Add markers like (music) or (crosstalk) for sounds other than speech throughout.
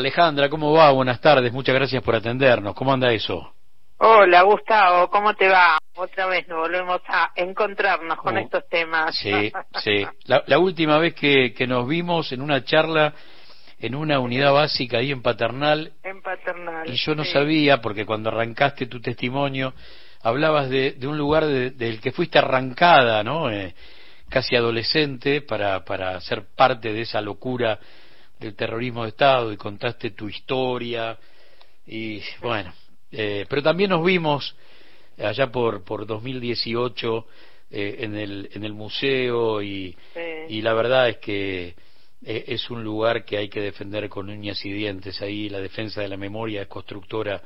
Alejandra, ¿cómo va? Buenas tardes, muchas gracias por atendernos. ¿Cómo anda eso? Hola, Gustavo, ¿cómo te va? Otra vez nos volvemos a encontrarnos con Oh, estos temas. Sí, (laughs) sí. La, la última vez que, que nos vimos en una charla en una unidad básica ahí en Paternal, en paternal. y yo no sí. sabía, porque cuando arrancaste tu testimonio, hablabas de, de un lugar de- del que fuiste arrancada, ¿no? Eh, casi adolescente, para, para ser parte de esa locura del terrorismo de Estado, y contaste tu historia, y bueno, eh, pero también nos vimos allá por, por 2018 eh, en, el, en el museo, y, Sí. y la verdad es que eh, es un lugar que hay que defender con uñas y dientes. Ahí la defensa de la memoria es constructora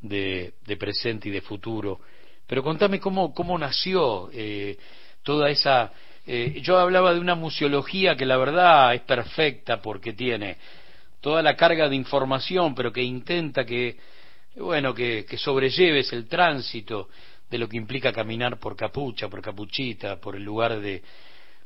de, de presente y de futuro. Pero contame cómo, cómo nació eh, toda esa... eh, yo hablaba de una museología que la verdad es perfecta porque tiene toda la carga de información, pero que intenta que, bueno, que, que sobrelleves el tránsito de lo que implica caminar por Capucha, por Capuchita, por el lugar de,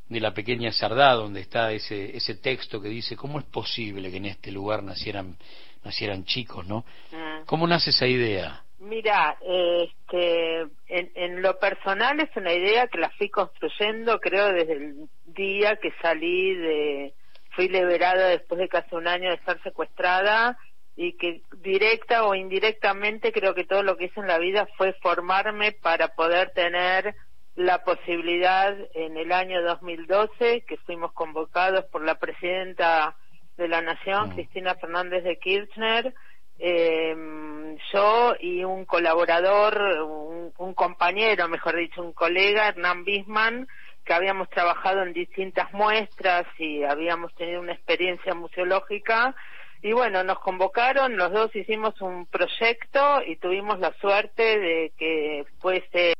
de la pequeña Sardá, donde está ese, ese texto que dice cómo es posible que en este lugar nacieran, nacieran chicos, ¿no? Mm. ¿Cómo nace esa idea? Mira, este, en, en lo personal es una idea que la fui construyendo, creo, desde el día que salí de, fui liberada después de casi un año de estar secuestrada y que directa o indirectamente creo que todo lo que hice en la vida fue formarme para poder tener la posibilidad en el año 2012 que fuimos convocados por la presidenta de la Nación, Mm. Cristina Fernández de Kirchner, eh, yo y un colaborador, un, compañero, mejor dicho, un colega, Hernán Bisman, que habíamos trabajado en distintas muestras y habíamos tenido una experiencia museológica. Y bueno, nos convocaron, los dos hicimos un proyecto y tuvimos la suerte de que fuese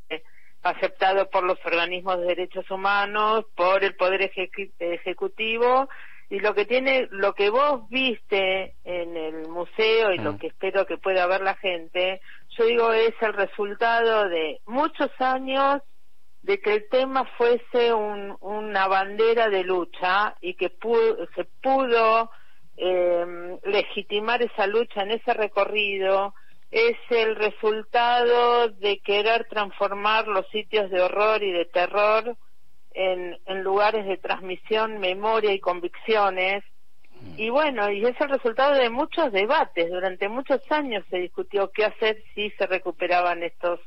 aceptado por los organismos de derechos humanos, por el Poder Ejecu- Ejecutivo y lo que tiene, lo que vos viste en el museo y Mm. lo que espero que pueda ver la gente, yo digo es el resultado de muchos años de que el tema fuese un- una bandera de lucha y que pu- se pudo eh, legitimar esa lucha en ese recorrido es el resultado de querer transformar los sitios de horror y de terror en, en lugares de transmisión, memoria y convicciones. Y bueno, y es el resultado de muchos debates. Durante muchos años se discutió qué hacer si se recuperaban estos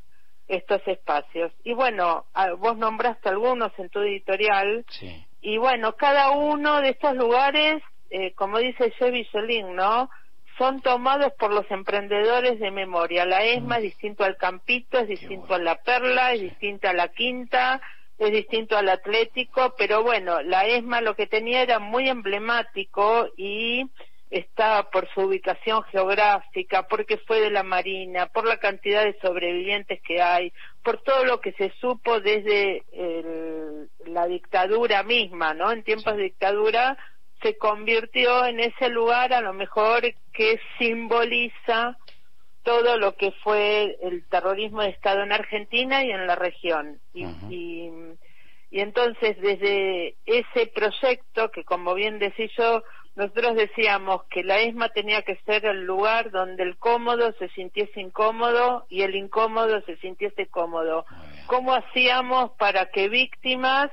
estos espacios. Y bueno, vos nombraste algunos en tu editorial. Sí. Y bueno, cada uno de estos lugares, eh, como dice Chevy Jolín, ¿no? Son tomados por los emprendedores de memoria. La ESMA es distinto al Campito, es distinto bueno. a la Perla, es distinto a la Quinta, es distinto al Atlético, pero bueno, la ESMA lo que tenía era muy emblemático y está por su ubicación geográfica, porque fue de la Marina, por la cantidad de sobrevivientes que hay, por todo lo que se supo desde el- la dictadura misma, ¿no? En tiempos de dictadura se convirtió en ese lugar a lo mejor que simboliza todo lo que fue el terrorismo de Estado en Argentina y en la región. Y, y, y entonces desde ese proyecto, que como bien decía yo, nosotros decíamos que la ESMA tenía que ser el lugar donde el cómodo se sintiese incómodo y el incómodo se sintiese cómodo. ¿Cómo hacíamos para que víctimas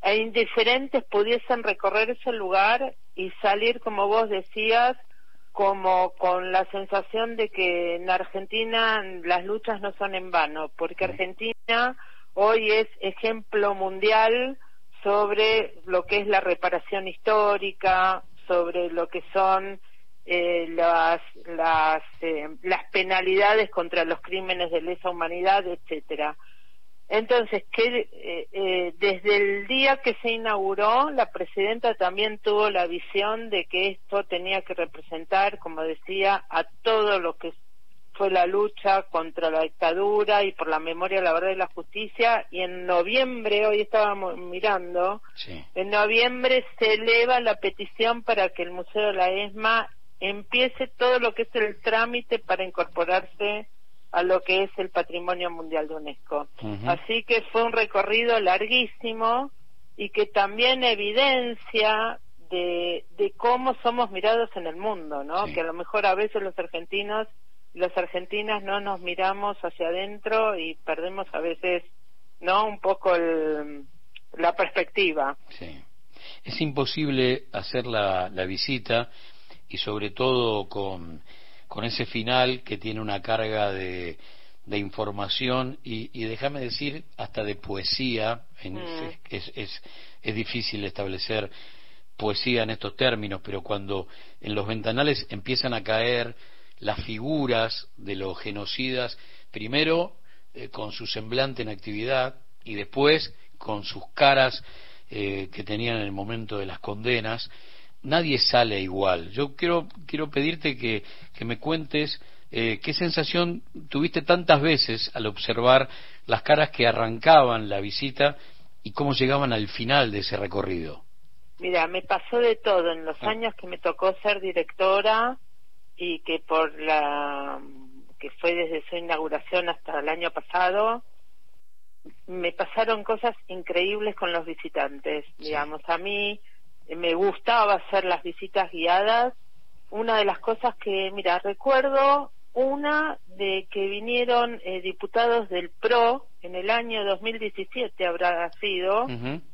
e indiferentes pudiesen recorrer ese lugar y salir, como vos decías, como con la sensación de que en Argentina las luchas no son en vano, porque Argentina hoy es ejemplo mundial sobre lo que es la reparación histórica, sobre lo que son eh, las las eh, las penalidades contra los crímenes de lesa humanidad, etcétera. Entonces, que eh, eh, desde el día que se inauguró, la presidenta también tuvo la visión de que esto tenía que representar, como decía, a todo lo que fue la lucha contra la dictadura y por la memoria, la verdad y la justicia. Y en noviembre, hoy estábamos mirando, Sí. en noviembre se eleva la petición para que el Museo de la ESMA empiece todo lo que es el trámite para incorporarse a lo que es el Patrimonio Mundial de UNESCO. Así que fue un recorrido larguísimo y que también evidencia de, de cómo somos mirados en el mundo, ¿no? Que a lo mejor a veces los argentinos las argentinas no nos miramos hacia adentro y perdemos a veces, ¿no? Un poco el, la perspectiva. Sí. Es imposible hacer la, la visita y sobre todo con, con ese final que tiene una carga de, de información y, y déjame decir hasta de poesía en, mm. es, es, es, difícil establecer poesía en estos términos pero cuando en los ventanales empiezan a caer las figuras de los genocidas primero eh, con su semblante en actividad y después con sus caras eh, que tenían en el momento de las condenas nadie sale igual yo quiero quiero pedirte que, que me cuentes eh, ¿qué sensación tuviste tantas veces al observar las caras que arrancaban la visita y cómo llegaban al final de ese recorrido? Mira, me pasó de todo en los ah. años que me tocó ser directora y que por la que fue desde su inauguración hasta el año pasado me pasaron cosas increíbles con los visitantes digamos a mí me gustaba hacer las visitas guiadas. Una de las cosas que mira recuerdo una de que vinieron eh, diputados del PRO en el año 2017 habrá sido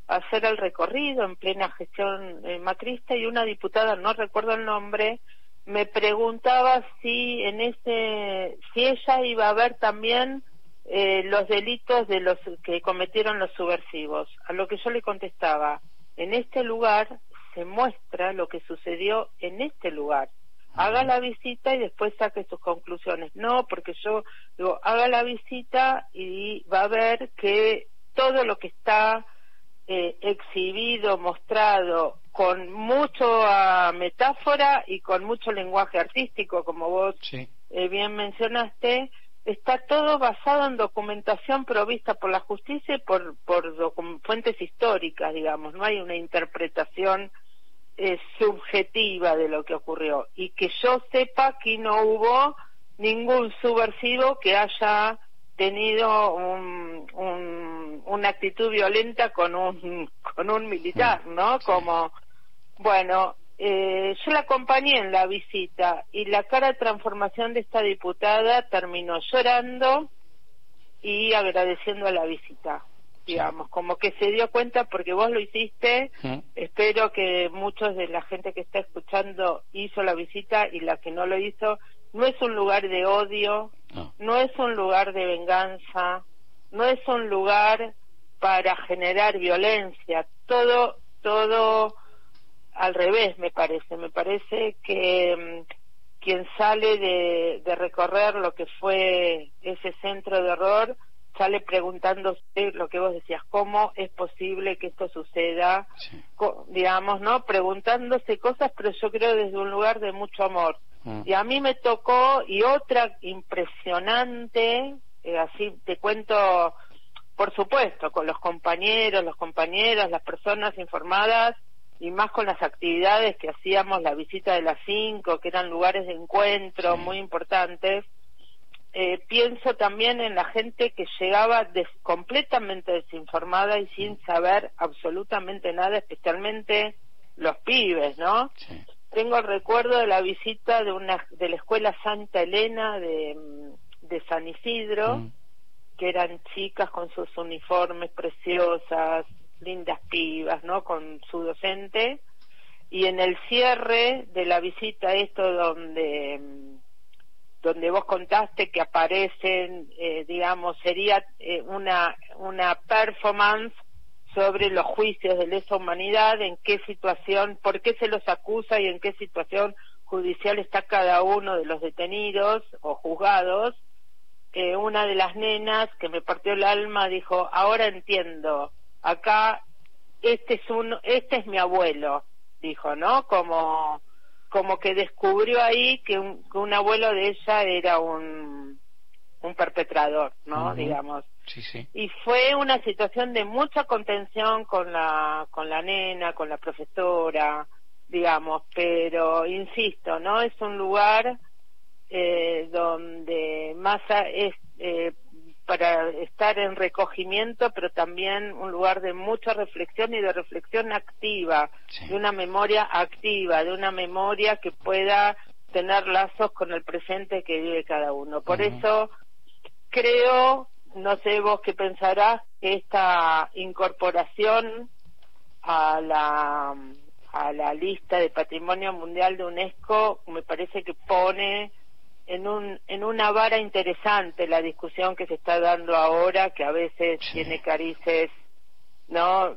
a hacer el recorrido en plena gestión eh, macrista y una diputada no recuerdo el nombre me preguntaba si en ese si ella iba a ver también eh, los delitos de los que cometieron los subversivos. A lo que yo le contestaba en este lugar se muestra lo que sucedió en este lugar. Haga la visita y después saque sus conclusiones. No, porque yo digo, haga la visita y va a ver que todo lo que está eh, exhibido, mostrado, con mucha metáfora y con mucho lenguaje artístico, como vos eh, bien mencionaste, está todo basado en documentación provista por la justicia y por, por fuentes históricas, digamos, no hay una interpretación eh, subjetiva de lo que ocurrió y que yo sepa que no hubo ningún subversivo que haya tenido un, una actitud violenta con un (laughs) con un militar. ¿no? Como bueno, eh, yo la acompañé en la visita y la cara de transformación de esta diputada terminó llorando y agradeciendo a la visita digamos, como que se dio cuenta porque vos lo hiciste, espero que muchos de la gente que está escuchando hizo la visita y la que no lo hizo, no es un lugar de odio, no, es un lugar de venganza, no es un lugar para generar violencia, todo, todo al revés me parece, me parece que mm, quien sale de, de recorrer lo que fue ese centro de horror, sale preguntándose lo que vos decías, cómo es posible que esto suceda, digamos, ¿no? Preguntándose cosas, pero yo creo desde un lugar de mucho amor. Mm. Y a mí me tocó, y otra impresionante, eh, así te cuento, por supuesto, con los compañeros, los compañeros, las personas informadas, y más con las actividades que hacíamos, la visita de las cinco, que eran lugares de encuentro muy importantes, eh, pienso también en la gente que llegaba completamente desinformada y sin saber absolutamente nada, especialmente los pibes, ¿no? Tengo el recuerdo de la visita de una de la escuela Santa Elena de, de San Isidro, mm. que eran chicas con sus uniformes preciosas, lindas pibas, ¿no? Con su docente. Y en el cierre de la visita, esto donde donde vos contaste que aparecen, eh, digamos, sería eh, una, una performance sobre los juicios de lesa humanidad, en qué situación, por qué se los acusa y en qué situación judicial está cada uno de los detenidos o juzgados. Eh, una de las nenas que me partió el alma dijo, ahora entiendo, acá este es un, este es mi abuelo, dijo, ¿no? Como como que descubrió ahí que un, abuelo de ella era un, un perpetrador, ¿no? Digamos. Sí, sí. Y fue una situación de mucha contención con la, con la nena, con la profesora, digamos, pero insisto, ¿no? Es un lugar eh, donde más es, eh, para estar en recogimiento, pero también un lugar de mucha reflexión y de reflexión activa, de una memoria activa, de una memoria que pueda tener lazos con el presente que vive cada uno. Por eso creo, no sé vos qué pensarás, que esta incorporación a la a la lista de Patrimonio Mundial de UNESCO me parece que pone en un en una vara interesante la discusión que se está dando ahora que a veces tiene carices no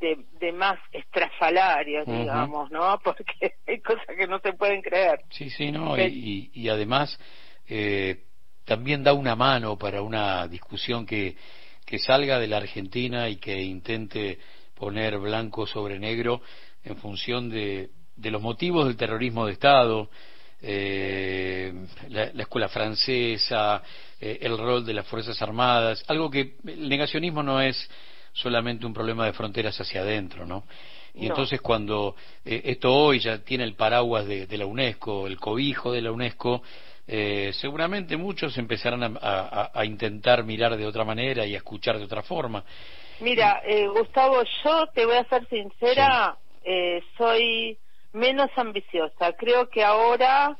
de, de más estrafalarios digamos no (laughs) porque hay cosas que no se pueden creer. Sí sí no y, y, además eh, también da una mano para una discusión que que salga de la Argentina y que intente poner blanco sobre negro en función de, de los motivos del terrorismo de Estado eh, la, escuela francesa, eh, el rol de las Fuerzas Armadas, algo que el negacionismo no es solamente un problema de fronteras hacia adentro, ¿no? Y entonces cuando eh, esto hoy ya tiene el paraguas de, la UNESCO, el cobijo de la UNESCO, eh, seguramente muchos empezarán a, intentar mirar de otra manera y a escuchar de otra forma. Mira, Gustavo, yo te voy a ser sincera, soy menos ambiciosa. Creo que ahora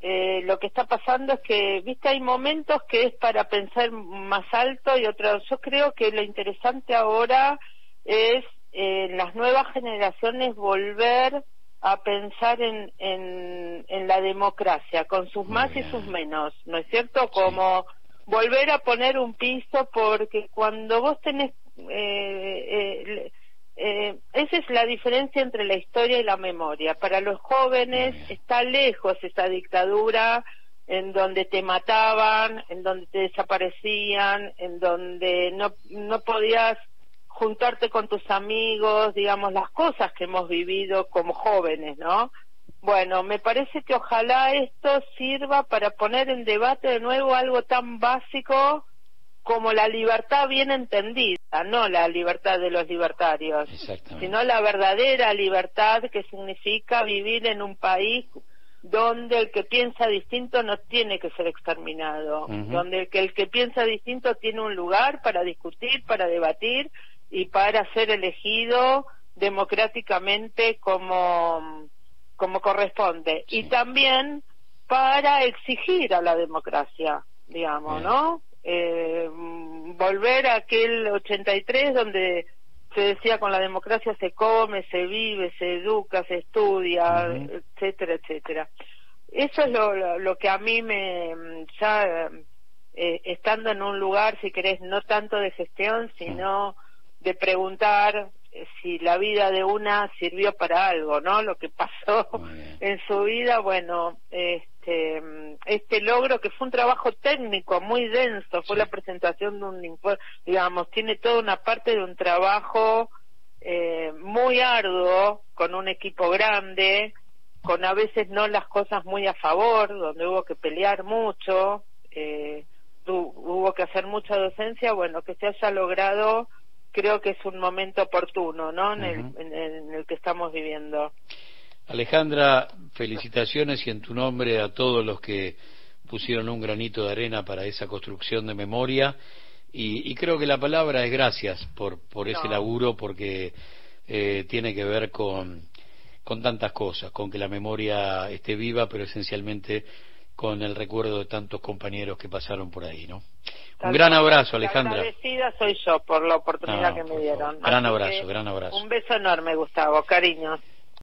eh, lo que está pasando es que, viste, hay momentos que es para pensar más alto y otros. Yo creo que lo interesante ahora es eh, en las nuevas generaciones volver a pensar en, en, la democracia, con sus más y sus menos, ¿no es cierto? Como volver a poner un piso, porque cuando vos tenés eh, eh, esa es la diferencia entre la historia y la memoria. Para los jóvenes está lejos esa dictadura en donde te mataban, en donde te desaparecían, en donde no, no podías juntarte con tus amigos, digamos, las cosas que hemos vivido como jóvenes, ¿no? Bueno, me parece que ojalá esto sirva para poner en debate de nuevo algo tan básico como la libertad bien entendida, no la libertad de los libertarios, sino la verdadera libertad que significa vivir en un país donde el que piensa distinto no tiene que ser exterminado, donde el que, el que piensa distinto tiene un lugar para discutir, para debatir y para ser elegido democráticamente como, como corresponde. Y también para exigir a la democracia, digamos, ¿no? Eh, volver a aquel 83 donde se decía con la democracia se come, se vive, se educa, se estudia, etcétera, etcétera. Eso es lo, lo, que a mí me, ya eh, estando en un lugar, si querés, no tanto de gestión, sino de preguntar eh, si la vida de una sirvió para algo, ¿no? Lo que pasó en su vida, bueno, eh, este, este logro que fue un trabajo técnico muy denso, fue la presentación de un digamos, tiene toda una parte de un trabajo eh, muy arduo, con un equipo grande, con a veces no las cosas muy a favor, donde hubo que pelear mucho, eh, hubo que hacer mucha docencia, bueno, que se haya logrado, creo que es un momento oportuno, ¿no? en, el, en el que estamos viviendo. Alejandra, felicitaciones y en tu nombre a todos los que pusieron un granito de arena para esa construcción de memoria. Y, creo que la palabra es gracias por, por ese laburo, porque eh, tiene que ver con, con tantas cosas, con que la memoria esté viva, pero esencialmente con el recuerdo de tantos compañeros que pasaron por ahí, ¿no? un gran abrazo, Alejandra. Agradecida soy yo por la oportunidad que me dieron. Gran abrazo, gran abrazo. Un beso enorme, Gustavo, cariños.